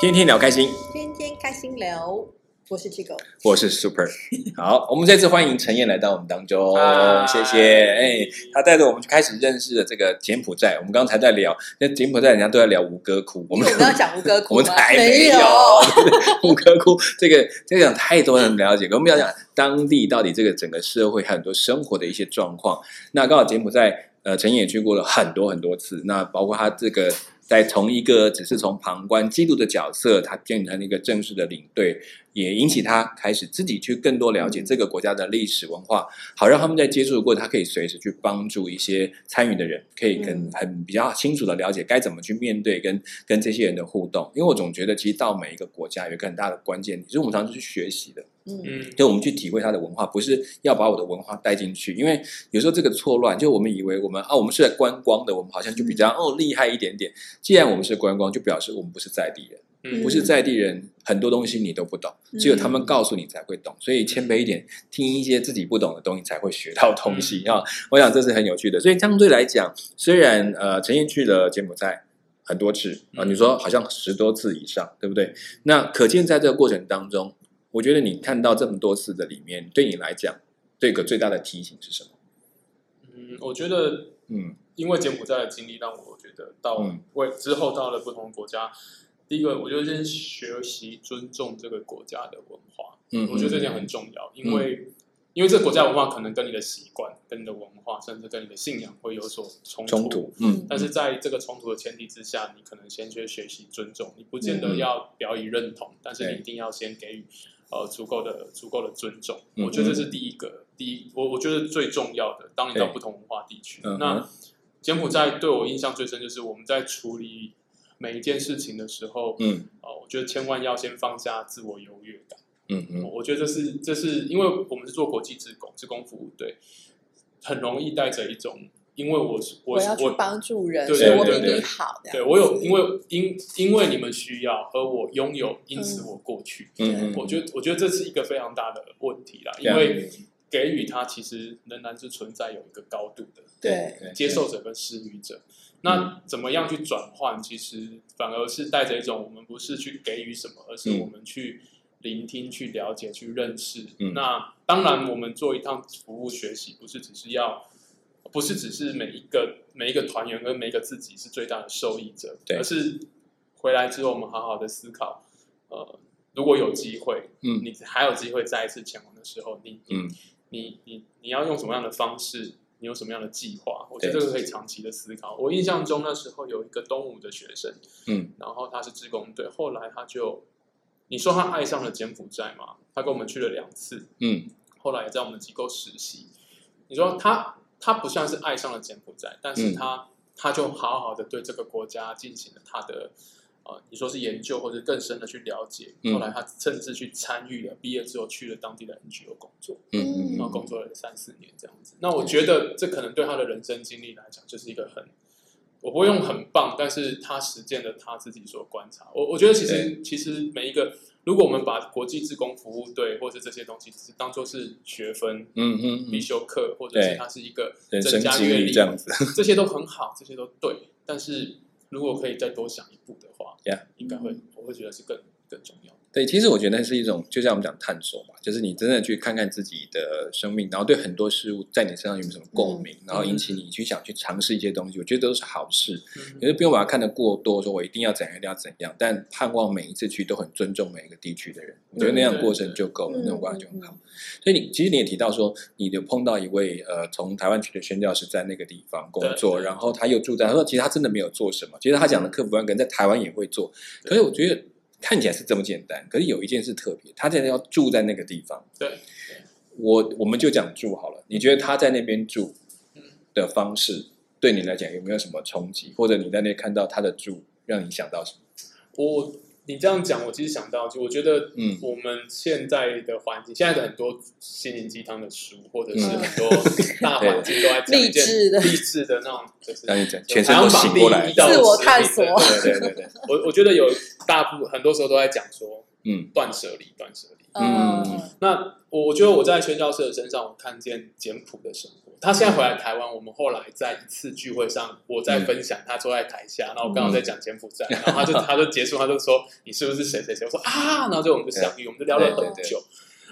天天聊开心，天天开心聊，我是 Chico。我是 Super。好，我们再次欢迎陈燕来到我们当中，啊谢谢。哎，他带着我们开始认识了这个柬埔寨。我们刚才在聊，那柬埔寨人家都在聊吴哥窟，我们因为我们要讲吴哥窟我们吗才没有 吴哥窟。这个这个讲太多人了解，可我们要讲当地到底这个整个社会很多生活的一些状况。那刚好柬埔寨，呃，陈燕也去过了很多很多次，那包括他这个。在从一个只是从旁观记录的角色，他变成了一个正式的领队，也引起他开始自己去更多了解这个国家的历史文化，好让他们在接触的过程，他可以随时去帮助一些参与的人，可以很很比较清楚的了解该怎么去面对跟跟这些人的互动。因为我总觉得，其实到每一个国家有一个很大的关键，就是我们常常去学习的。嗯，嗯，就我们去体会它的文化，不是要把我的文化带进去，因为有时候这个错乱，就我们以为我们啊，我们是来观光的，我们好像就比较哦厉害一点点。既然我们是观光，就表示我们不是在地人，嗯不是在地人，很多东西你都不懂，只有他们告诉你才会懂。所以谦卑一点，听一些自己不懂的东西，才会学到东西啊。我想这是很有趣的。所以相对来讲，虽然呃陈燕去了柬埔寨。很多次啊，你说好像十多次以上，对不对？那可见在这个过程当中，我觉得你看到这么多次的里面，对你来讲，这个最大的提醒是什么？嗯，我觉得，嗯因为柬埔寨的经历让我觉得到嗯为之后到了不同国家，第一个我觉得先学习尊重这个国家的文化，嗯，我觉得这点很重要，因为因为这个国家文化可能跟你的习惯、跟你的文化，甚至跟你的信仰会有所冲冲突，嗯。但是在这个冲突的前提之下，你可能先去学习尊重，你不见得嗯要表以认同，但是你一定要先给予呃足够的足够的尊重。嗯。我觉得这是第一个，第一我我觉得最重要的。当你到不同文化地区，那柬埔寨对我印象最深就是我们在处理每一件事情的时候，嗯呃，我觉得千万要先放下自我优越感。嗯嗯我觉得这是这是因为我们是做国际职工职工服务对，很容易带着一种，因为我是我我要去帮助人，对所以我比对对你好。对我有因为因因为你们需要，而我拥有，因此我过去。嗯嗯，我觉得我觉得这是一个非常大的问题啦，因为给予它其实仍然是存在有一个高度的对对接受者跟施予者。那怎么样去转换？其实反而是带着一种我们不是去给予什么，而是嗯我们去聆听、去了解、去认识。嗯那当然，我们做一趟服务学习，不是只是要，不是只是每一个每一个团员跟每一个自己是最大的受益者，而是回来之后我们好好的思考，呃，如果有机会，嗯你还有机会再一次前往的时候，你你、嗯你你你要用什么样的方式？你有什么样的计划？我觉得这个可以长期的思考。我印象中那时候有一个东吴的学生，嗯然后他是职工队，后来他就，你说他爱上了柬埔寨嘛？他跟我们去了两次，嗯后来也在我们机构实习。你说他他不像是爱上了柬埔寨，但是嗯他、他就好好的对这个国家进行了他的呃，你说是研究或者更深的去了解。嗯后来他甚至去参与了，毕业之后去了当地的 NGO 工作，嗯然后工作了三四年这样子。那我觉得这可能对他的人生经历来讲，就是一个很。我不会用很棒，但是他实践了他自己所观察。我我觉得其实其实每一个，如果我们把国际职工服务队或者这些东西，只是当做是学分、嗯嗯必修课，或者是它是一个人增加阅历这样子，这些都很好，这些都对。但是如果可以再多想一步的话 Yeah 应该会我会觉得是更更重要的。对，其实我觉得那是一种，就像我们讲探索嘛，就是你真的去看看自己的生命，然后对很多事物在你身上有没有什么共鸣，然后引起你去想去尝试一些东西，我觉得都是好事。嗯可是不用把它看得过多，说我一定要怎样，一定要怎样，但盼望每一次去都很尊重每一个地区的人，我觉得那样的过程就够了，对那种关系就很好。所以你其实你也提到说，你的碰到一位呃从台湾去的宣教师在那个地方工作，然后他又住在，他说其实他真的没有做什么，其实他讲的客服班可能在台湾也会做，可是我觉得看起来是这么简单，可是有一件事特别，他真的要住在那个地方。对，我我们就讲住好了，你觉得他在那边住嗯的方式，对你来讲有没有什么冲击，或者你在那看到他的住，让你想到什么？我你这样讲，我其实想到，就我觉得，嗯。我们现在的环境，现在的很多心灵鸡汤的书，或者是嗯。很多大环境 都在讲一件励志的。励志的那种，就是让你讲就全身都醒过来。排行榜第一到自我十探索。对对对对，我我觉得有大部很多时候都在讲说，嗯断舍离，断舍离。嗯嗯，那我我觉得我在宣教师的身上，我看见简朴的生活。他现在回来台湾，我们后来在一次聚会上，我在分享，他坐在台下，然后我刚好在讲柬埔寨，然后他就他就结束，他就说你是不是谁谁谁？我说啊，然后就我们就相遇，我们就聊了很久。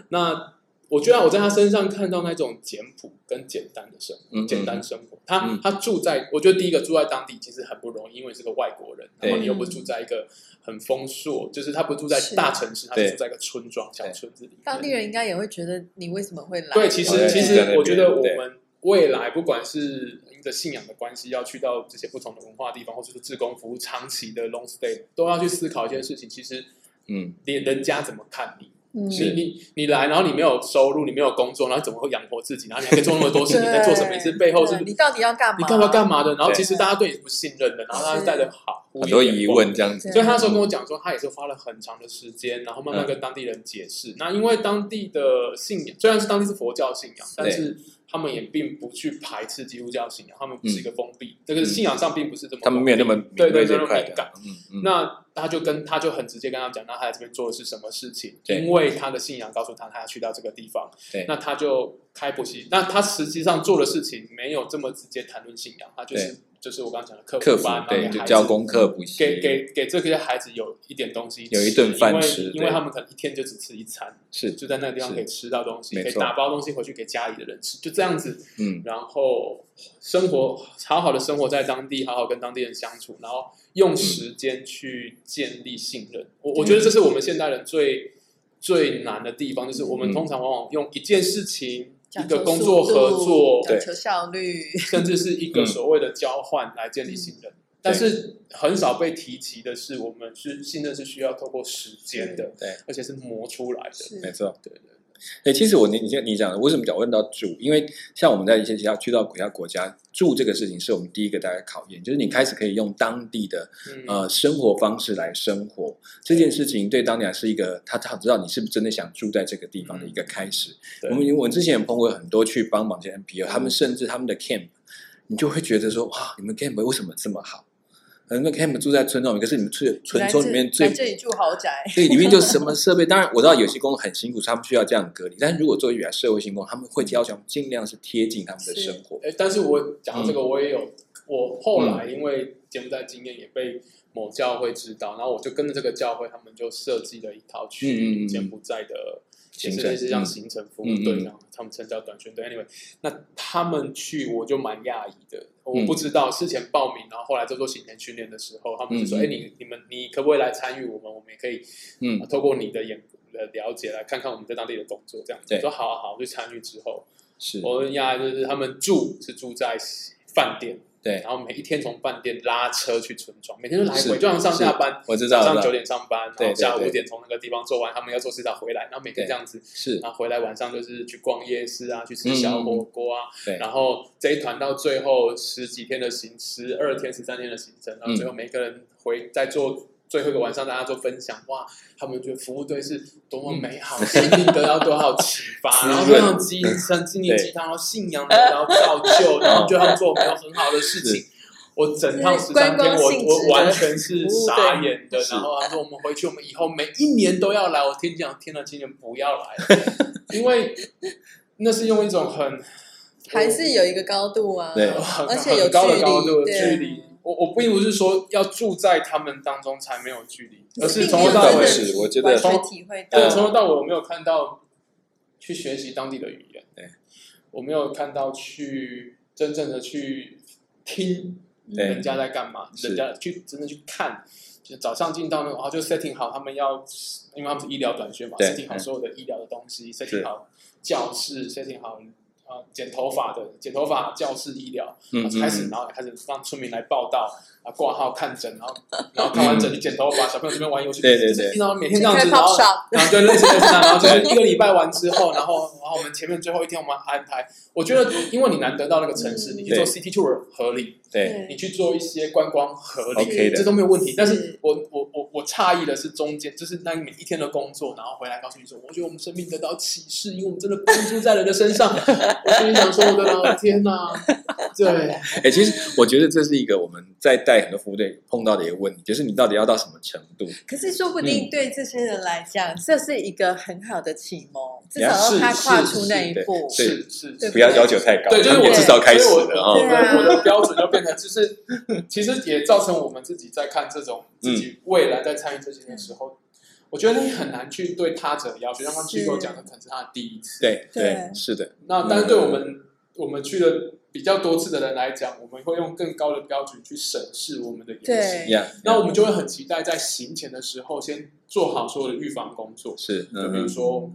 那我觉得我在他身上看到那种简朴跟简单的生活，嗯简单生活。他嗯他住在，我觉得第一个住在当地其实很不容易，因为是个外国人，然后你又不住在一个很丰硕，就是他不住在大城市，他对是住在一个村庄小村子里。当地人应该也会觉得你为什么会来？对，其实其实我觉得我们未来不管是因着信仰的关系，要去到这些不同的文化地方，或者是志工服务长期的 long stay，都要去思考一件事情，其实嗯，连人家怎么看你。嗯，你你你来，然后你没有收入，你没有工作，然后怎么会养活自己？然后你还可以做那么多事，你在做什么？你是背后是你到底要干嘛？你干嘛干嘛的？然后其实大家对你是不信任的，然后大家是带着好很多疑问。这样子，所以他那时候跟我讲说，他也是花了很长的时间，然后慢慢跟当地人解释。那因为当地的信仰虽然是当地是佛教信仰，但是他们也并不去排斥基督教信仰，他们不是一个封闭，这个信仰上并不是这么，他们没有那么对对对那么敏感。，嗯嗯，那他就跟他就很直接跟他讲，那他在这边做的是什么事情？对因为他的信仰告诉他，他要去到这个地方。对那他就开补习。那他实际上做的事情没有这么直接谈论信仰，他就是就是我刚刚讲的课班，对，教功课补习，给给给这些孩子有一点东西吃，有一顿饭因为吃因为他们可能一天就只吃一餐，是，就在那个地方可以吃到东西，可以打包东西回去给家里的人吃，就这样子。嗯然后生活好好的生活在当地，好好跟当地人相处，然后用时间去建立信任。我我觉得这是我们现代人最最难的地方，就是我们嗯通常往往用一件事情、一个工作合作，讲求效率，甚至是一个所谓的交换来建立信任。但是很少被提及的是，我们是信任是需要透过时间的，对，而且是磨出来的。没错。对对对，其实我你你你讲的，为什么讲问到住？因为像我们在一些其他去到其他国家住这个事情，是我们第一个大概考验，就是你开始可以用当地的嗯呃生活方式来生活这件事情，对当地人是一个他他知道你是不是真的想住在这个地方的一个开始。对我们我之前也碰过很多去帮忙这些 NPO，他们甚至他们的 camp，你就会觉得说哇，你们 camp 为什么这么好？很多 camp 住在村庄里，可是你们村村庄里面最来这里住豪宅，所以里面就什么设备，当然我知道有些工很辛苦，他们需要这样隔离。但是如果作为原来社会性工，他们会要求尽量是贴近他们的生活。哎，但是我讲到这个，嗯我也有，我后来因为柬埔寨经验也被某教会知道，然后我就跟着这个教会，他们就设计了一套去嗯柬埔寨的。也行程是类似像嗯行程服务队这样，他们称叫短宣队。Anyway，那他们去我就蛮讶异的，我嗯不知道事前报名，然后后来在做行前训练的时候，他们就说：“嗯嗯哎，你你们你可不可以来参与我们？我们也可以嗯啊透过你的眼的了解来看看我们在当地的工作。”这样子，说：“好啊好。”就参与之后，是，我很讶异，就是他们住是住在饭店，对，然后每一天从饭店拉车去村庄，每天都来回，就像上下班，我知道，上九点上班，然后下午五点从那个地方做完，他们要做事再回来，然后每天这样子，是，然后回来晚上就是去逛夜市啊，去吃小火锅啊，对，然后这一团到最后十几天的行，十二天、十三天的行程，然后最后每个人回在做最后一个晚上，大家做分享，哇，他们觉得服务队是多么美好，生命得到多少启发，然后润非常鸡生心灵鸡汤，然后信仰得到造就，然后觉得他们做没有很好的事情。我整趟十三天，我我完全是傻眼的。然后他说：“我们回去，我们以后每一年都要来。”我听讲，天呐，今年不要来，因为那是用一种很还是有一个高度啊。对而且有很高的高度的距离。我我并不是说要住在他们当中才没有距离，而是从头到尾我觉得从体会到。对，从头到尾我没有看到去学习当地的语言，对，我没有看到去真正的去听对人家在干嘛，人家去真的去看。就早上进到那个，然后就 setting 好他们要，因为他们是医疗短缺嘛对，setting 好嗯所有的医疗的东西是，setting 好教室，setting 好啊剪头发的剪头发教室医疗，嗯开始，嗯然后开始让村民来报道啊，挂号看诊，然后然后看完诊去剪头发，小朋友这边玩游戏，对对对然后每天这样子，然后然后对类似类似啊，然后就 是一个礼拜完之后，然后然后我们前面最后一天我们安排，我觉得因为你难得到那个城市，嗯你去做 city tour 合理，对，你去做一些观光合理 OK 的。这都没有问题。但是是。我我我我诧异的是中间，就是那每一天的工作，然后回来告诉你说，我觉得我们生命得到启示，因为我们真的帮助在人的身上。我心里想说，我的老天呐、对，哎、其实我觉得这是一个我们在带很多服务队碰到的一个问题，就是你到底要到什么程度？可是说不嗯。定对这些人来讲，这是一个很好的启蒙，至呀少让他是跨出是是那一步。对是是是，不要要求太高，对，就是我至少开始所以了哦。我我的对啊我的标准就变成，就是其实也造成我们自己在看这种嗯自己未来在参与这些的时候，我觉得你很难去对他者要求，像刚机构讲的，可能是他的第一次。对对对，是的，那但是对我们我们去了比较多次的人来讲，我们会用更高的标准去审视我们的演对习。那我们就会很期待在行前的时候，先做好所有的预防工作。是，就比如说，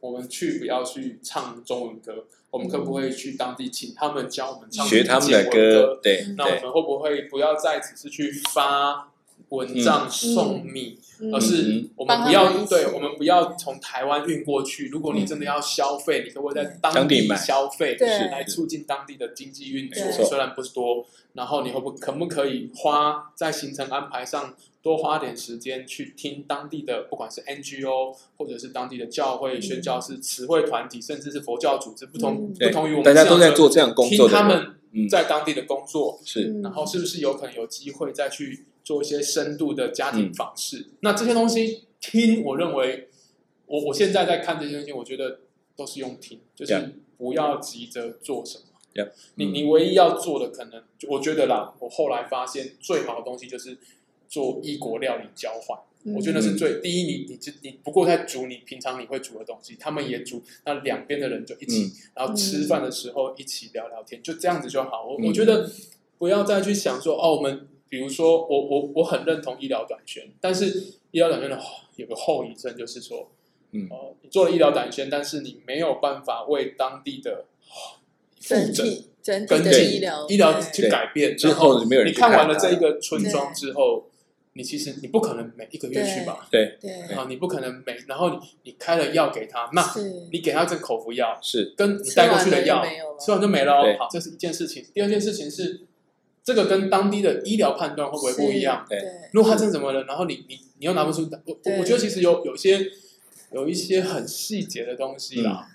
我们去不要去唱中文歌，我们可不可以去当地请他们教我们唱学他们的歌，对那我们会不会不要再只是去发文章送米，嗯。而是我们不要对，我们不要从台湾运过去。如果你真的要消费，你可不可以在当地消费，是来促进当地的经济运作？虽然不是多，然后你会不可不可以花在行程安排上多花点时间去听当地的，不管是 NGO 或者是当地的教会、嗯宣教士、词汇团体，甚至是佛教组织，不同嗯。不同于我们大家都在做这样工作，听他们嗯，在当地的工作，是。嗯然后是不是有可能有机会再去做一些深度的家庭嗯访视？那这些东西听，我认为我我现在在看这些东西，我觉得都是用听，就是不要急着做什么。Yeah 你嗯。你唯一要做的，可能我觉得啦，我后来发现最好的东西就是做异国料理交换。我觉得那是最第一，你你你不过在煮你平常你会煮的东西，他们也煮，那两边的人就一起，嗯。然后吃饭的时候一起聊聊天，就这样子就好。我、嗯。我觉得不要再去想说哦，我们比如说我我我很认同医疗短宣，但是医疗短宣的有个后遗症就是说，嗯呃，你做了医疗短宣，但是你没有办法为当地的哦复整诊体整体跟的进医疗医疗去改变之后你看完了这一个村庄之后，你其实你不可能每一个月去吧？对对啊，你不可能每，然后你你开了药给他，那你给他这口服药，是，跟你带过去的药吃完就没了。好，这是一件事情。第二件事情是，这个跟当地的医疗判断会不会不一样？对对如果他真的怎么了，然后你你你又拿不出，我我觉得其实有有一些有一些很细节的东西啦。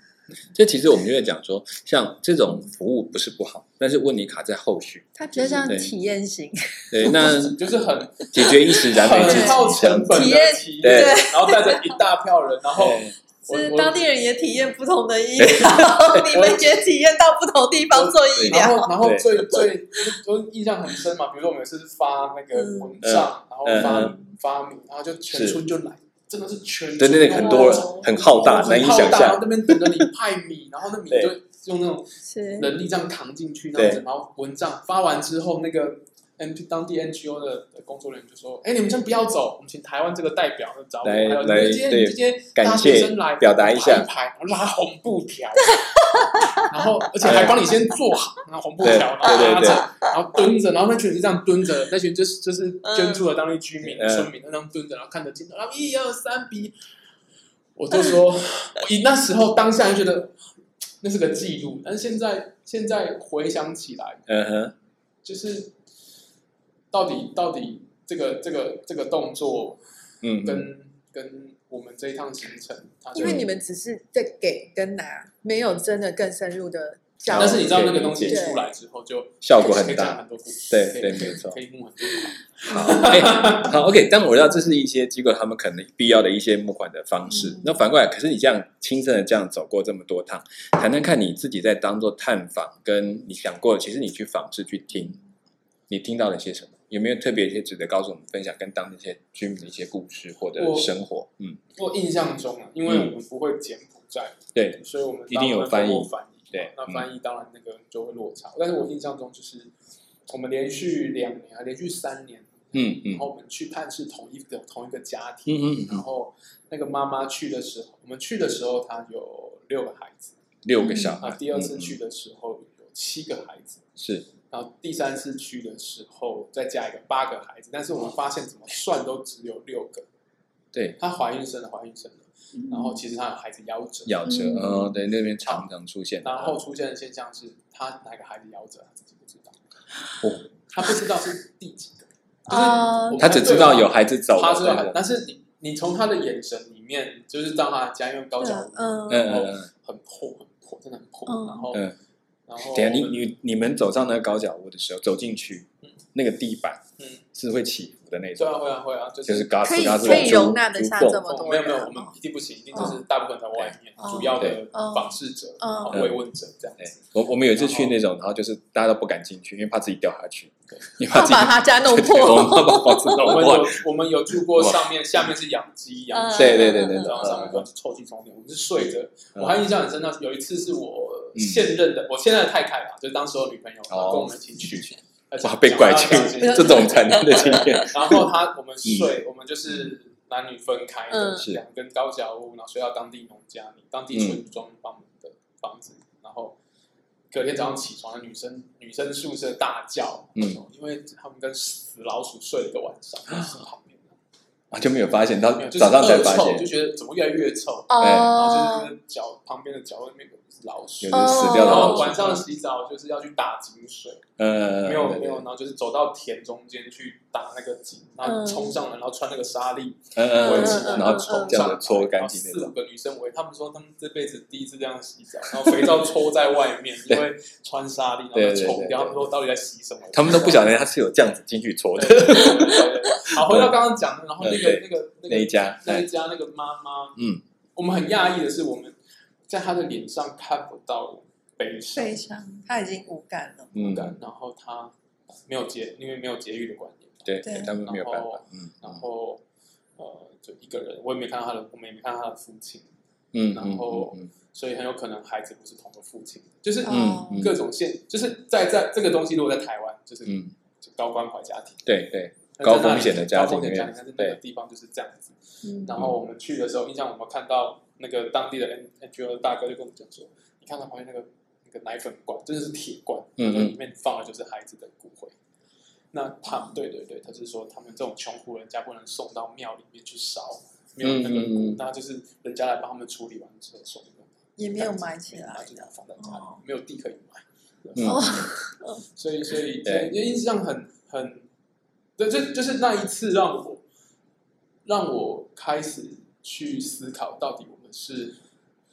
这其实我们就在讲说，像这种服务不是不好，但是问题卡在后续。它比较像体验型，对，那 就是很解决一时燃眉之很耗急，这样子成本的体验体对，然后带着一大票人，然后是当地人也体验不同的医疗，你们也体验到不同地方做医疗。然后，然后对。最最都印象很深嘛，比如说我们有一次是发那个文章，然后发嗯。发米，然后就全村就来，真的是全村对对对，很多人哦很浩大，很难以想浩大然后象。那边等着你派米，然后那米就用那种是。人力这样扛进去，那样子，然后蚊帐发完之后，那个 N 当地 NGO 的的工作人员就说：“哎，你们先不要走，我们请台湾这个代表找我们，来还有你来们这些对你这些大学生来表达一下排一排，然后拉红布条，然后而且还帮你先做好，然后红布条，然后拉着，然后蹲着，然后那群人是这样蹲着，那群就是就是捐助了当地居民、嗯村民，那样蹲着，然后看着镜头，然后一二三比，我就说，我以那时候当下就觉得那是个记录，但是现在现在回想起来，嗯哼，就是到底到底这个这个这个动作嗯，跟、跟我们这一趟行程，因为你们只是在给跟拿，没有真的更深入的教。但是你知道那个东西出来之后，就效果很大。很多故事，对对没错可以募很多。好，哎好，OK。但我知道这是一些机构他们可能必要的一些募款的方式嗯。那反过来，可是你这样亲身的这样走过这么多趟，谈谈看你自己在当做探访，跟你想过，其实你去访视去听，你听到了些什么？有没有特别一些值得告诉我们分享跟当地一些居民的一些故事或者生活？嗯，我印象中啊，因为我们不会柬埔寨，对，所以我们一定有翻译翻译，对嗯那翻译当然那个就会落差。但是我印象中就是我们连续两年，啊连续三年，嗯嗯然后我们去探视同一个同一个家庭，嗯嗯嗯，然后那个妈妈去的时候，我们去的时候她有六个孩子，六个小啊，孩，第二次嗯去的时候有七个孩子。是然后第三次去的时候再加一个八个孩子，但是我们发现怎么算都只有六个。对她怀孕生了，怀孕生了，然后其实她的孩子夭折，夭折，嗯。哦，对，那边常常出现，然后出现的现象是她哪个孩子夭折，她自己不知道，哦，她不知道是第几个，就是啊我们他只知道有孩子走了，她知道但是你你从她的眼神里面，就是到她家，因为高脚嗯。嗯嗯嗯，很破很破，真的很破。嗯。然后，嗯然后等下，你你你们走上那个高脚屋的时候，走进去嗯，那个地板嗯，是会起伏的那种，会啊会啊会啊，就就是嘎可以吱嘎吱可以竹容纳得下这么多哦没有没有，人我们哦一定不行，一定就是大部分在外面，哦主要的哦访视者、慰问者这样对。子。我我们有一次去那种，然后就是大家都不敢进去，因为怕自己掉下去。对，因为怕自己怕把他家弄 我们破。怕把房子弄坏我们有。我们有住过上面，下面是养鸡，养对对对对嗯然后上面都是臭气冲天。我们是睡着，嗯我还印象很深。那有一次是我嗯现任的，我现在的太太啦，就是当时我女朋友，哦。跟我们一起去，哇，被拐去这种惨烈的经验，然后他我们睡，我们就是男女分开的，嗯。是。两根高脚屋，然后睡到当地农家里，当地村庄帮的房子，然后隔天早上起床，女生女生宿舍大叫，嗯。因为他们跟死老鼠睡了一个晚上，啊就没有发现，到没有，就早上才，发现。就，觉得怎么越来越臭，然后哦就是脚旁边的角落里面老鼠。死掉的然后老鼠。晚上洗澡就是要去打井水，呃，对没有没有，然，后就是走到田中间去打那个井，然后嗯。冲上来，然后穿那个纱丽嗯嗯围起来，嗯嗯，然后冲这样子搓干净四五个女生围，他们说他们这辈子第一次这样洗澡，然后肥皂搓在外面，因为穿纱丽，然后对对对冲掉。他们说到底在洗什么？他们都不晓得他是有这样子进去搓的。对。对对对对。对好，回到刚刚讲的，然后那个那个那个那一家，那一哎家那个妈妈，嗯，我们很讶异的是，我们在他的脸上看不到悲伤悲伤，他已经无感了。嗯，感，然后他没有节，因为没有节育的观念，对对他们没有办然后法，嗯。然后呃，就一个人，我也没看到他的，我们也没看到他的父亲，嗯，然后嗯所以很有可能孩子不是同个父亲，就是哦嗯各种现，就是在在这个东西如果在台湾，就是嗯，就高关怀家庭，对对，高风险的家庭高风险家庭，但是那个对地方就是这样子。嗯。然后我们去的时候，印象我们看到那个当地的 N NGO 的大哥就跟我们讲说，你看到旁边那个那个奶粉罐，真的是铁罐，嗯嗯。里面放的就是孩子的骨灰。那他对对对，他是说他们这种穷苦人家不能送到庙里面去烧，没有那个嗯嗯嗯。那就是人家来帮他们处理完之后送给也没有埋起来就这样放在家里哦，没有地可以买。嗯。哦，所以所以对。所以印象很很，对，就就是那一次让我让我开始去思考，到底是、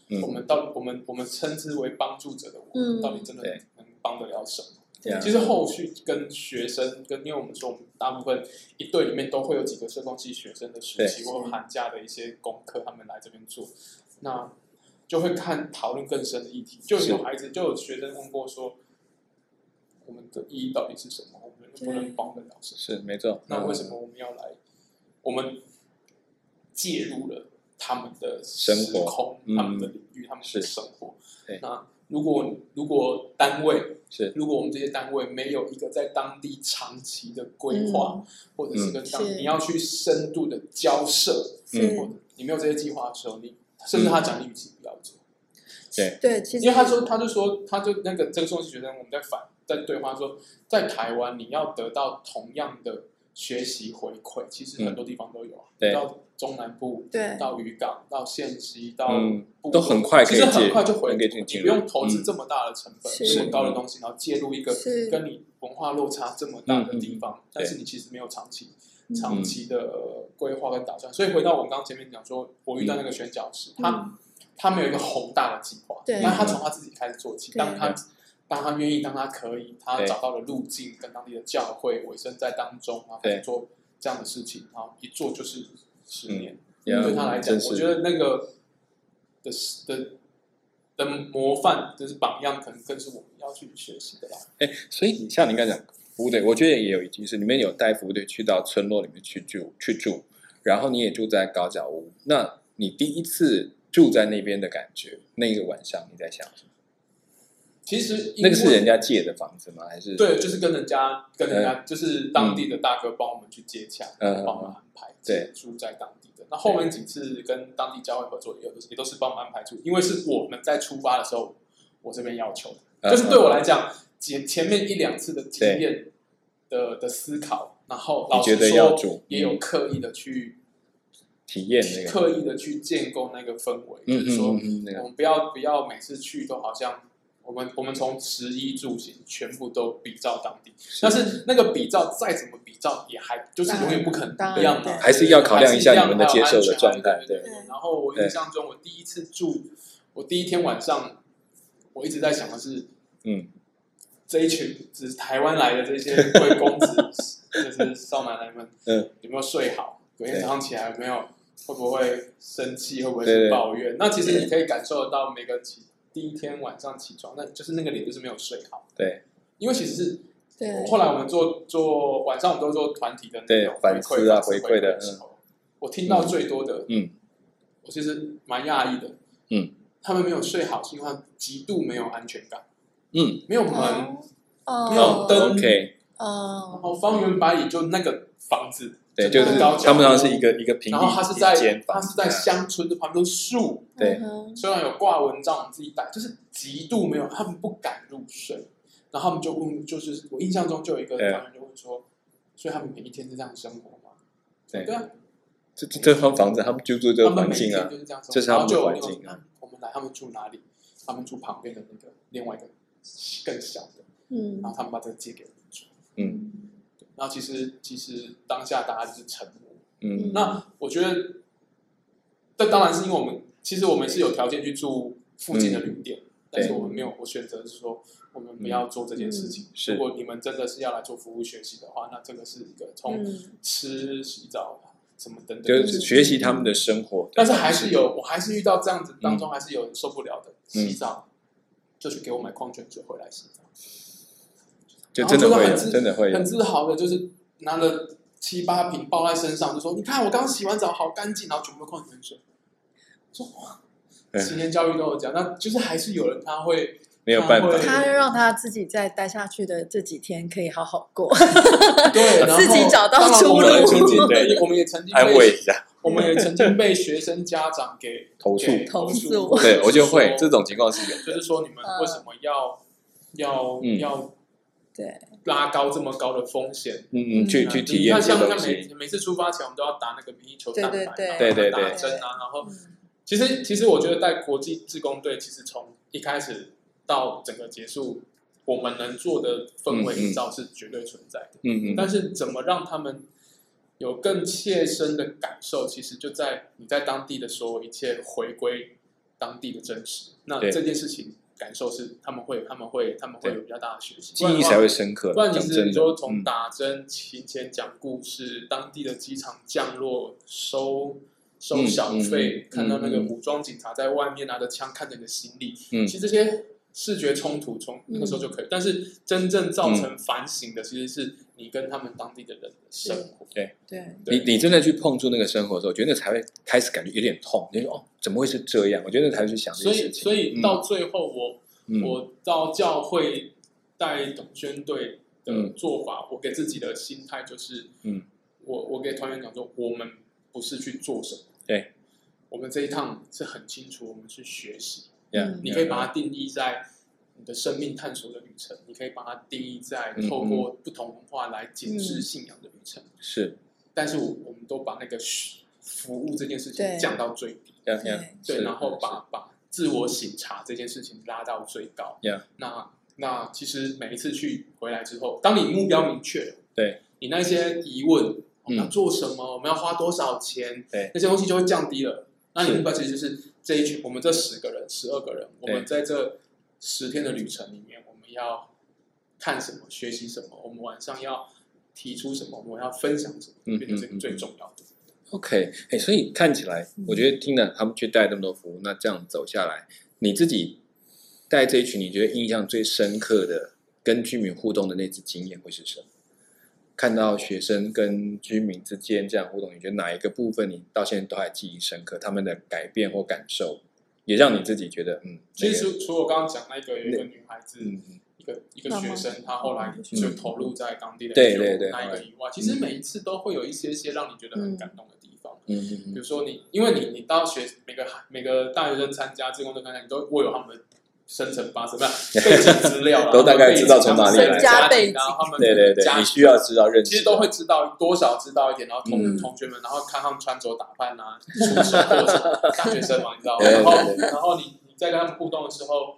嗯我们到底我们我们称之为帮助者的我们，嗯到底真的能帮得了什么？这样其实后续跟学生跟，因为我们说我们大部分一队里面都会有几个社工系学生的暑期对或寒假的一些功课，他们来这边做，那就会看讨论更深的议题。就有孩子就有学生问过说，我们的意义到底是什么？我们能不能帮得了什么？是没错，那为什么我们要来？我们介入了他们的生活时空、嗯。他们的领域、他们的生活。对。那如果如果单位是。如果我们这些单位没有一个在当地长期的规划，或者是跟当是。你要去深度的交涉，是或者你没有这些计划的时候，你甚至他奖励语气不要做，对。对，其实因为他说他就说他就那个这个中学生我们在反在对话说，在台湾你要得到同样的学习回馈，其实很多地方都有啊，对。到中南部。对。到渔港、到县西、到嗯部都很快可以其实很快就回可以进你不用投资嗯。这么大的成本、是。这么高的东西，然后介入一个是。跟你文化落差这么大的地方，嗯但是你其实没有长期、嗯。长期的呃规划跟打算。所以回到我们刚刚前面讲说，我遇到那个宣教师，他嗯。他没有一个宏大的计划，对那他从他自己开始做起，对。当他当他愿意，当他可以，他对。找到了路径，跟当地的教会委身在当中，然后开始对。做这样的事情，然后一做就是十年。呀对他来讲，我觉得那个的的的模范就是榜样，可能更是我们要去学习的吧。哎，所以像你刚才讲服务队，我觉得也有一件事，你们有带服务队去到村落里面去住去住，然后你也住在高脚屋，那你第一次住在那边的感觉，那个晚上你在想什么？其实那个是人家借的房子吗？还是？对，就是跟人家跟人家，就是当地的大哥帮我们去接洽，嗯。帮我们安排，对，住在当地的。那后面几次跟当地教会合作，也有也都是帮我们安排住，因为是我们在出发的时候，我这边要求就是对我来讲，前前面一两次的经验的的思考，然后老你觉实说，也有刻意的去体验那个？刻意的去建构那个氛围，嗯就是说我们不要不要每次去都好像我们我们从食衣住行全部都比照当地，但是那个比照再怎么比照，也还就是永远不可能一样嘛，还是要考量一下你们的接受的状态对。然后我印象中，我第一次住，我第一天晚上我一直在想的是，嗯，这一群只是台湾来的这些贵公子，就是少奶奶们，嗯，有没有睡好？隔天早上起来有没有会不会生气？会不会抱怨？那其实你可以感受得到，每个起第一天晚上起床，那就是那个脸就是没有睡好。对，因为其实是对，后来我们做做晚上我们都做团体的那对种反馈啊回回馈的时候，我听到最多的，嗯，我其实蛮讶异的，嗯，他们没有睡好，是因为极度没有安全感，嗯，没有门，哦，没有灯，OK，然哦，后方圆百里就那个房子，对，就是他们当是一个一个平然后他是在地间房，它是在乡村的旁边都是树，对。虽然有挂蚊帐，我们自己带，就是极度没有，他们不敢入睡。然后他们就问，就是我印象中就有一个对。团员就问说，所以他们每一天是这样生活吗？对。对啊，这这这套房子，他们就住这个环境啊，就是这样。这是他们的环境啊。我们来，他们住哪里？他们住旁边的那个另外一个更小的，嗯。然后他们把这个借给我们住。嗯然后其实其实当下大家就是沉默。嗯。那我觉得，这当然是因为我们其实我们是有条件去住附近的旅店，但是我们没有，我选择是说我们不要做这件事情。是如果你们真的是要来做服务学习的话，那这个是一个从嗯。吃、洗澡什么等等，就是学习他们的生活，但是还是有，我还是遇到这样子当中还是有人受不了的，洗澡就去给我买矿泉水回来洗澡，就真的会有，然后就很自真的会有很，自豪的，就是拿了七八瓶抱在身上，就说：“你看我刚洗完澡好干净，然后全部都矿泉水。”我说：“哇，嗯十年教育都有讲，那就是还是有人他会没有办法他，让他自己再待下去的这几天可以好好过。对，然后自己找到出我们也路曾经对我们也曾经安慰被一下，我们也曾经被学生家长给 投诉投诉诉，对我就会这种情况是有，就是说你们为什么要要嗯要对，拉高这么高的风险？嗯嗯，去嗯去体验这些东像像每，每次出发前，我们都要打那个免疫球蛋白，对对对对打针啊。然后，嗯其实其实我觉得在国际自工队，其实从一开始到整个结束，我们能做的氛围营造是绝对存在的。嗯嗯，但是怎么让他们有更切身的感受，其实就在你在当地的所有一切回归当地的真实。那这件事情感受是他们会他们会他们会有比较大的学习，记忆才会深刻不然。其实你说，从嗯。打针、行前讲故事、当地的机场降落、收收小费，看到那个武装警察在外面拿着枪看着你的行李，嗯。其实这些视觉冲突从那个时候就可以。但是真正造成反省的，其实是你跟他们当地的人的生活。对，对你你真的去碰触那个生活的时候，我觉得那才会开始感觉有点痛。你说哦，怎么会是这样？我觉得才会去想这所以，事情。所以到最后我，嗯我到教会带董宣队的嗯做法，我给自己的心态就是，嗯，我我给团员讲说，我们不是去做什么，对，我们这一趟是很清楚，我们去学习。呀嗯你可以把它定义在你的生命探索的旅程，你可以把它定义在嗯透过不同文化来解释信仰的旅程。是。但是我我们都把那个服务这件事情降到最低。呀呀，对。对，然后把把自我省察这件事情拉到最高。那那其实每一次去回来之后，当你目标明确了，对。你那些疑问，我们要嗯做什么，我们要花多少钱，对。那些东西就会降低了。那你是。目标其实就是这一群，我们这十个人、十二个人，我们在这十天的旅程里面，我们要看什么，学习什么，我们晚上要提出什么，我们要分享什么，嗯变成这个最重要的。OK，哎，所以看起来，我觉得听了他们去带那么多服务，那这样走下来，你自己带这一群，你觉得印象最深刻的跟居民互动的那次经验会是什么？看到学生跟居民之间这样互动，你觉得哪一个部分你到现在都还记忆深刻？他们的改变或感受，也让你自己觉得，嗯，其实除除我刚刚讲那个有一个女孩子，一个一个学生，她后来嗯就投入在当地的对对对那一个以外，其实每一次都会有一些些让你觉得很感动的地方。嗯嗯嗯。比如说你，因为你你到学每个每个大学生参加自工的参加，你都会有他们的生辰八字，不是背景资料啊，都大概知道从哪里来家背景然后他们对对对，家你需要知道认识，其实都会知道多少知道一点，然后同、嗯。同学们，然后看他们穿着打扮啊，出手过程，大学生嘛，你知道吗？然后然后你你在跟他们互动的时候，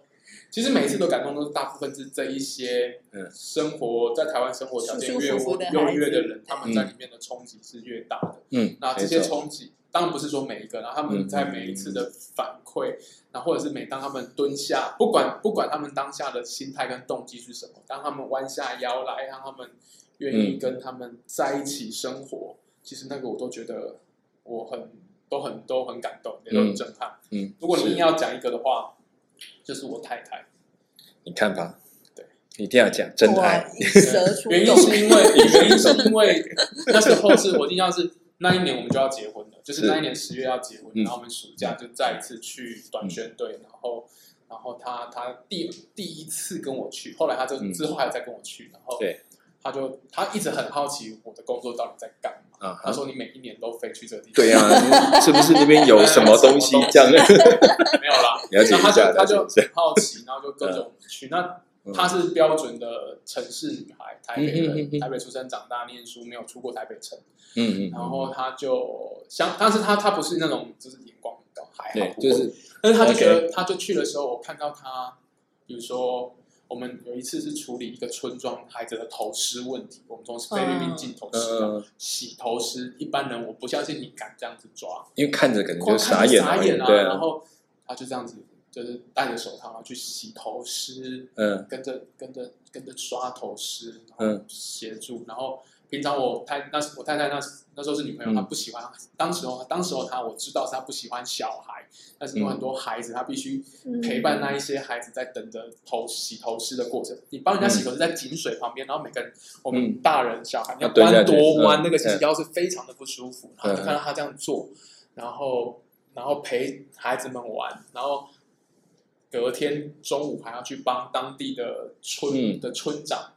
其实每一次都感动，都是大部分是这一些嗯。生活在台湾生活条件越优越的人，他们在嗯。里面的冲击是越大的。嗯，那这些冲击当然不是说每一个，然后他们在每一次的反馈，然后或者是每当他们蹲下，不管不管他们当下的心态跟动机是什么，当他们弯下腰来，让他们愿意跟他们在一起生活，其实那个我都觉得我很都很都很感动，也都很震撼。嗯，如果你是硬要讲一个的话，就是我太太。你看吧，对，一定要讲真哇爱，原因，是因为原因是因为那时候是我印象是那一年我们就要结婚了，就是是那一年十月要结婚，嗯然后我们暑假就再一次去短宣队，然后然后他他第第一次跟我去，后来他就嗯之后还有再跟我去，然后对他就他一直很好奇我的工作到底在干嘛。啊他说：“你每一年都飞去这个地方，对呀、是不是那边有什么东西这样？没有啦。了解然后他一下，就他就。很好奇，然后就跟着我们去。那嗯她是标准的城市女孩，台北人，嗯台北出生长大，念书，没有出过台北城。嗯嗯，然后她就想，但是她她不是那种就是眼光很高，还好对，不会。就是但是她就觉得，她就去的时候，我看到她，比如说我们有一次是处理一个村庄孩子的头虱问题，我们从菲律宾进头虱洗头虱，一般人我不相信你敢这样子抓，因为看着可能就傻眼了，傻眼啊，然后她就这样子，就是戴着手套然后去洗头师，嗯。跟着跟着跟着刷头师，然嗯。后协助，然后平常我太那时我太太那时那时候是女朋友，嗯。她不喜欢，当时候当时候她我知道是她不喜欢小孩，但是有很多孩子，她必须陪伴那一些孩子在等着头洗头师的过程。你帮人家洗头是在井水旁边，然后每个人我们大人小孩你要啊对对弯对多弯，嗯那个其实嗯腰是非常的不舒服，然后就嗯。看到她这样做，然后然后陪孩子们玩，然后隔天中午还要去帮当地的村、嗯。的村长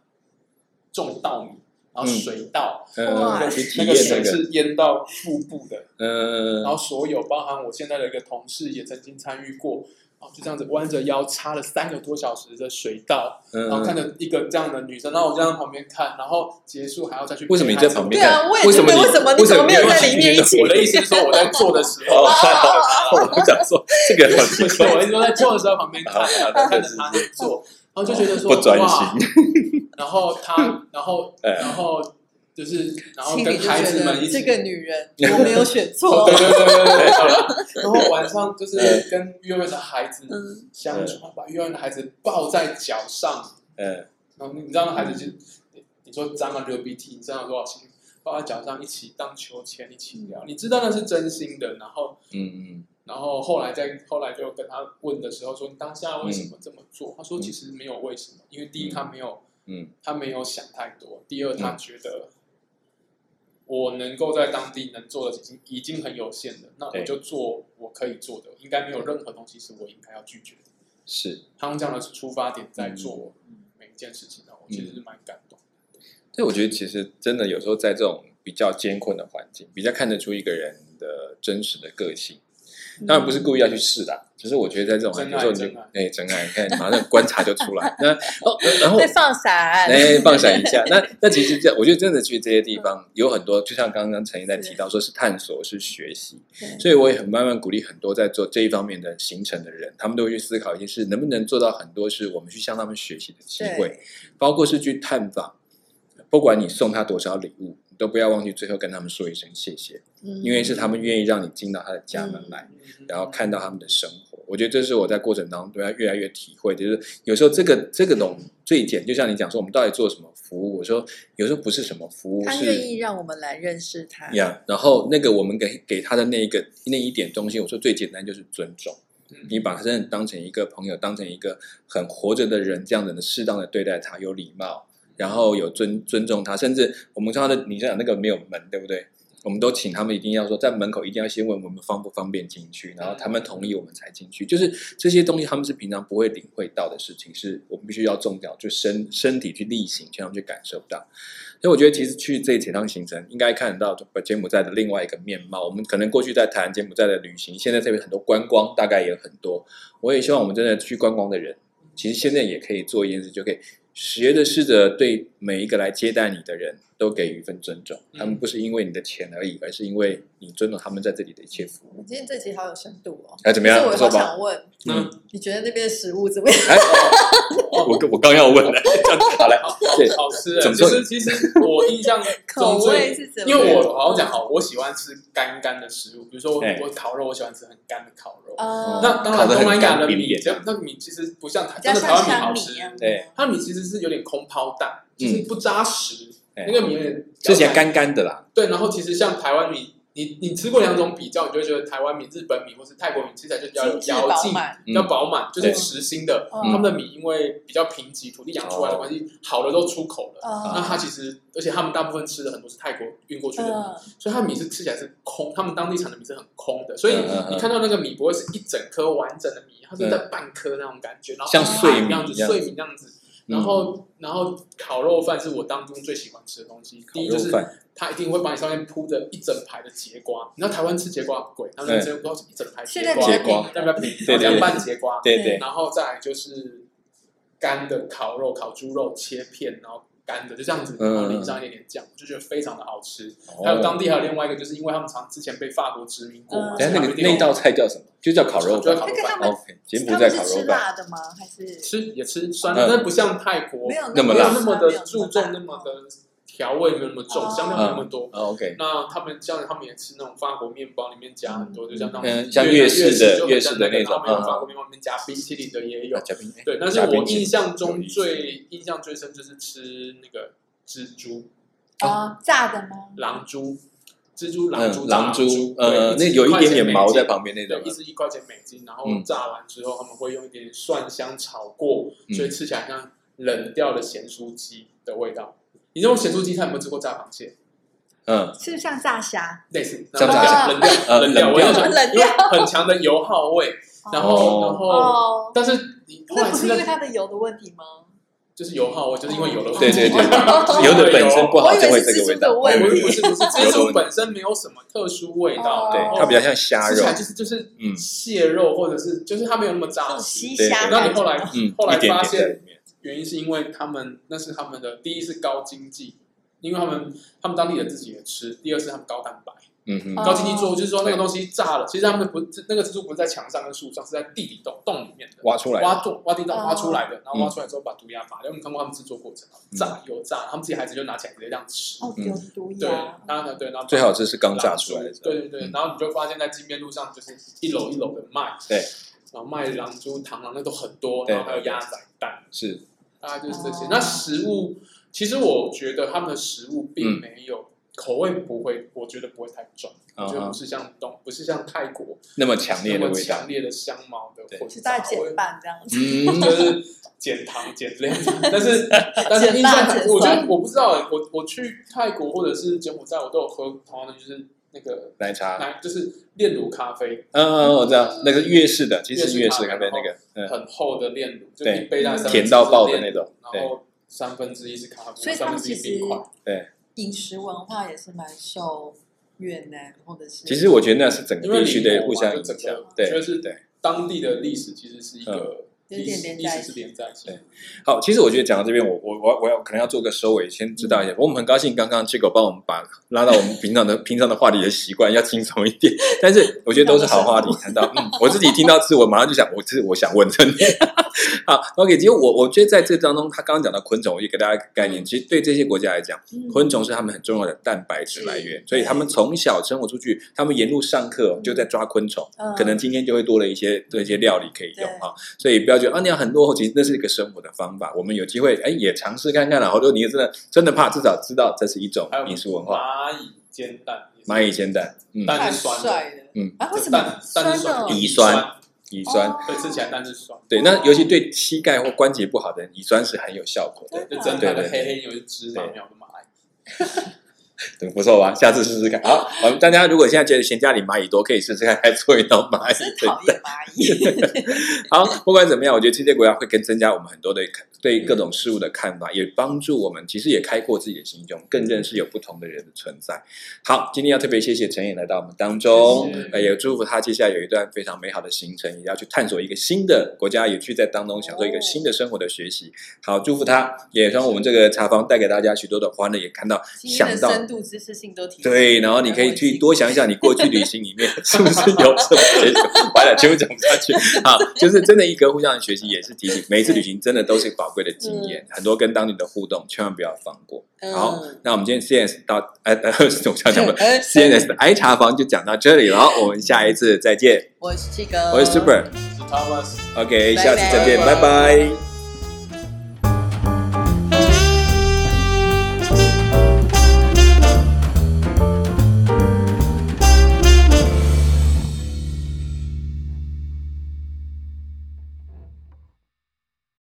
种稻米，然后水稻，哇嗯，那个水是淹到腹部的，嗯。然后所有包含我现在的一个同事也曾经参与过。就这样子弯着腰插了三个多小时的水稻，然后看嗯，着一个这样的女生，然后我就在旁边看，然后结束还要再去。为什么你在旁边对啊，看我也为什么为什么你为什么怎么没有在里面一起？我的意思是说，我在做的时候，我不想说这个很奇，怪，我一直都在做的时候旁边看，看着他在做，然后就觉得说不专哇心，然后他，然后哎然后就是，然后跟孩子们一起，这个女人我没有选错。对。对对对对对，然后晚上就是跟幼儿园的孩子嗯，相处，把幼儿园的孩子抱在脚上，嗯。然后你知道那孩子就你你说脏了流鼻涕，你知道有多少钱？抱在脚上一起荡秋千，一起聊，你知道那是真心的，然后。嗯嗯。然后后来在后来就跟他问的时候说：“你当下为什么这么做？”他说：“其实没有为什么，因为第一嗯。他没有嗯。他没有想太多，第二他觉得我能够在当地能做的已经已经很有限了，那我就做我可以做的，应该没有任何东西是我应该要拒绝的。是。他们这样的出发点在嗯做每一件事情，让我其实是蛮感动。所以我觉得其实真的有时候在这种比较艰困的环境，比较看得出一个人的真实的个性。当然不是故意要去试的，只是我觉得在这种时候你就哎真爱，你看马上观察就出来。那哦，然后再放闪，哎放闪一下。那那其实这我觉得真的去这些地方有很多，就像刚刚陈毅在提到，说是探索是学习，所以我也很慢慢鼓励很多在做这一方面的行程的人，他们都会去思考一件事，能不能做到很多是我们去向他们学习的机会，包括是去探访，不管你送他多少礼物，你都不要忘记最后跟他们说一声谢谢，嗯因为是他们愿意让你进到他的家门来，然后看到他们的生活。我觉得这是我在过程当中对他越来越体会的，就是有时候这个这个种最简，就像你讲说，我们到底做什么服务？我说有时候不是什么服务，他是愿意让我们来认识他。呀然后那个我们给给他的那一个那一点东西，我说最简单就是尊重。嗯你把他真的当成一个朋友，当成一个很活着的人，这样子的适当的对待他，有礼貌，然后有尊尊重他，甚至我们看到的，你讲那个没有门，对不对？我们都请他们一定要说，在门口一定要先问我们方不方便进去，然后他们同意我们才进去。就是这些东西，他们是平常不会领会到的事情，是我们必须要重要，就身身体去力行，让他们去感受到。所以我觉得，其实去这几趟行程，应该看得到柬埔寨的另外一个面貌。我们可能过去在谈柬埔寨的旅行，现在这边很多观光，大概也很多。我也希望我们真的去观光的人，其实现在也可以做一件事，就可以学的试着对每一个来接待你的人都给予一份尊重，嗯他们不是因为你的钱而已，而是因为你尊重他们在这里的一切服务。你今天这集好有深度哦。哎，怎么样？我好不错吧？想问，嗯，你觉得那边的食物怎么样？哎，我我刚要问好来，对，好吃其实其实我印象 口味是怎么？因为我好好讲好，我喜欢吃干干的食物，比如说我烤肉，我喜欢吃很干的烤肉。啊那当然，东南亚的米，扁扁这样那米其实不像台真的台湾米好吃。对，它米其实是有点空抛蛋，就是不扎实，哎。那个米吃起来干干的啦，对，然后其实像台湾米，你你吃过两种比较，你就会觉得台湾米、日本米或是泰国米吃起来就比较有嚼劲，比较饱满，就是实心的。嗯。他们的米因为比较贫瘠，土地养出来的关系，好的都出口了。那啊它其实，而且他们大部分吃的很多是泰国运过去的米，嗯。所以它米是吃起来是空，他们当地产的米是很空的，所以你看到那个米不会是一整颗完整的米，它是在半颗那种感觉，然后像碎米一样子碎米那样子。然后，然后烤肉饭是我当中最喜欢吃的东西。第一就是它一定会把你上面铺着一整排的节瓜，你知道台湾吃节瓜很贵，他们对节瓜是一整排节瓜，节瓜那比凉拌节瓜，对对，然后再来就是干的烤肉、烤猪肉切片，然后干的就这样子，嗯然后淋上一点点酱，我就觉得非常的好吃。还有哦当地还有另外一个，就是因为他们常之前被法国殖民过嘛，那个那道菜叫什么？就叫烤肉饭就叫烤。肉饭，那个他们 OK，柬埔他寨们是吃烤肉饭。辣的吗？还是吃也吃酸嗯的，但不像泰国没有那么辣那么的注重，那么的调味没有那么重，哦。香料没有那么多。哦 OK，那他们像他们也吃那种法国面包，里面加很多，就像那种嗯像粤粤式的粤式的那种法国面包里面加冰淇淋的也有。对，但是我印象中最印象最深就是吃那个蜘蛛。啊炸的吗？狼蛛，蜘蛛狼蛛狼蛛，呃，那有一点点毛在旁边那对，种一，只一块钱美金，然后嗯。炸完之后，他们会用一点蒜香炒过，嗯。所以吃起来像冷掉的咸酥鸡的味道。你这种咸酥鸡，他有没有吃过炸螃蟹？嗯，是像炸虾，类似，像炸虾。冷掉，呃冷掉，我就想冷掉。很强的油耗味，然后哦然后，哦，但是你不是因为它的油的问题吗？就是油耗味，就是因为油的问题。对对对，哦油的本身不好就会这个味道，的问题不是不是不是，油 蜘的问题。蛛本身没有什么特殊味道，哦。对它比较像虾肉。吃起，来就是就是嗯。蟹肉或者是就是它没有那么扎实。西对虾那你后来嗯，后来发现原因是因为他们那是他们的第一是高经济，因为他们他们当地人自己也吃；第二是他们高蛋白。嗯高经济作物就是说那个东西炸了，其实他们不那个蜘蛛不是在墙上跟树上，是在地底洞洞里面的。挖出来，挖洞、挖地洞、哦挖出来的，然后嗯挖出来之后把毒牙拔掉。我们看过他们制作过程，炸油炸，他们自己孩子就拿起来直接这样吃。哦，嗯有毒对，牙，然后呢，对，然后最好这是刚炸出来的，对对对，嗯然后你就发现，在金边路上就是一楼一楼的卖，对，然后卖狼蛛、螳螂那都很多，然后还有鸭仔蛋，是，大概就是这些哦。那食物，其实我觉得他们的食物并嗯没有口味不会，我觉得不会太重，我觉得不是像东，不是像泰国那么强烈那么的味道强，烈的香茅的对混是大概杂味减半这样子。嗯，就是减糖减量，但是 但是减印象我觉得我不知道欸，我我去泰国或者是柬埔寨，我都有喝同样的，就是那个奶茶，奶，就是炼乳咖啡，嗯嗯，我知道，那个粤式的，其实是粤粤式咖啡那个，嗯，很厚的炼乳，就对一杯大概三分之一甜到爆的那种，对然后三分之一是咖啡，所以他们三分之一其实冰块。对。饮食文化也是蛮受越南或者是其实我觉得那是整个地区的互相影响，对就是对。当地的历史其实是一个一起历史是连在一起。好，其实我觉得讲到这边，我我我我要可能要做个收尾，先知道一下。我们很高兴刚刚 Chico 帮我们把拉到我们平常的 平常的话题的习惯要轻松一点，但是我觉得都是好话题。谈到嗯，我自己听到字，我马上就想，我这是我想问的。好，OK，其实我我觉得在这当中，他刚刚讲到昆虫，我也给大家一个概念，其实对这些国家来讲，嗯昆虫是他们很重要的蛋白质来源，所以他们从小生活出去，他们沿路上课就在抓昆虫，嗯可能今天就会多了一些多一些料理可以用啊。所以不要觉得啊，你要很落后，其实那是一个生活的方法。我们有机会哎也尝试看看了。或者你也真的真的怕，至少知道这是一种饮食文化。蚂蚁煎蛋，蚂蚁煎蛋，嗯，太蛋是酸的，嗯啊，为什蛋么蛋是酸的？乙酸乙酸，哦对，吃起来蛋是酸。对，那尤其对膝盖或关节不好的人，乙酸是很有效果的。对，就蒸真它的对对黑黑有一只蚂蚁。不错吧？下次试试看。好，我们大家如果现在觉得闲家里蚂蚁多，可以试试看，来做一道蚂蚁真讨厌蚂蚁。好，不管怎么样，我觉得这些国家会更增加我们很多的对各种事物的看法，也帮助我们其实也开阔自己的心胸，更认识有不同的人的存在。好，今天要特别谢谢陈颖来到我们当中，呃，也祝福他接下来有一段非常美好的行程，也要去探索一个新的国家，也去在当中享受一个新的生活的学习。好，祝福他，也让我们这个茶房带给大家许多的欢乐，也看到想到度知识性都提升对，然后你可以去多想一想，你过去旅行里面 是不是有什么学习？完了，全部讲不下去。好，就是真的一个互相的学习，也是提醒每一次旅行真的都是宝贵的经验，很多跟当地的互动，千万不要放过。好，嗯那我们今天 CNS 到呃呃，我想讲的呃 CNS 的 I 茶房就讲到这里了，我们下一次再见。我是这个，我是 Super，是 Thomas。OK，拜下次再见，拜拜拜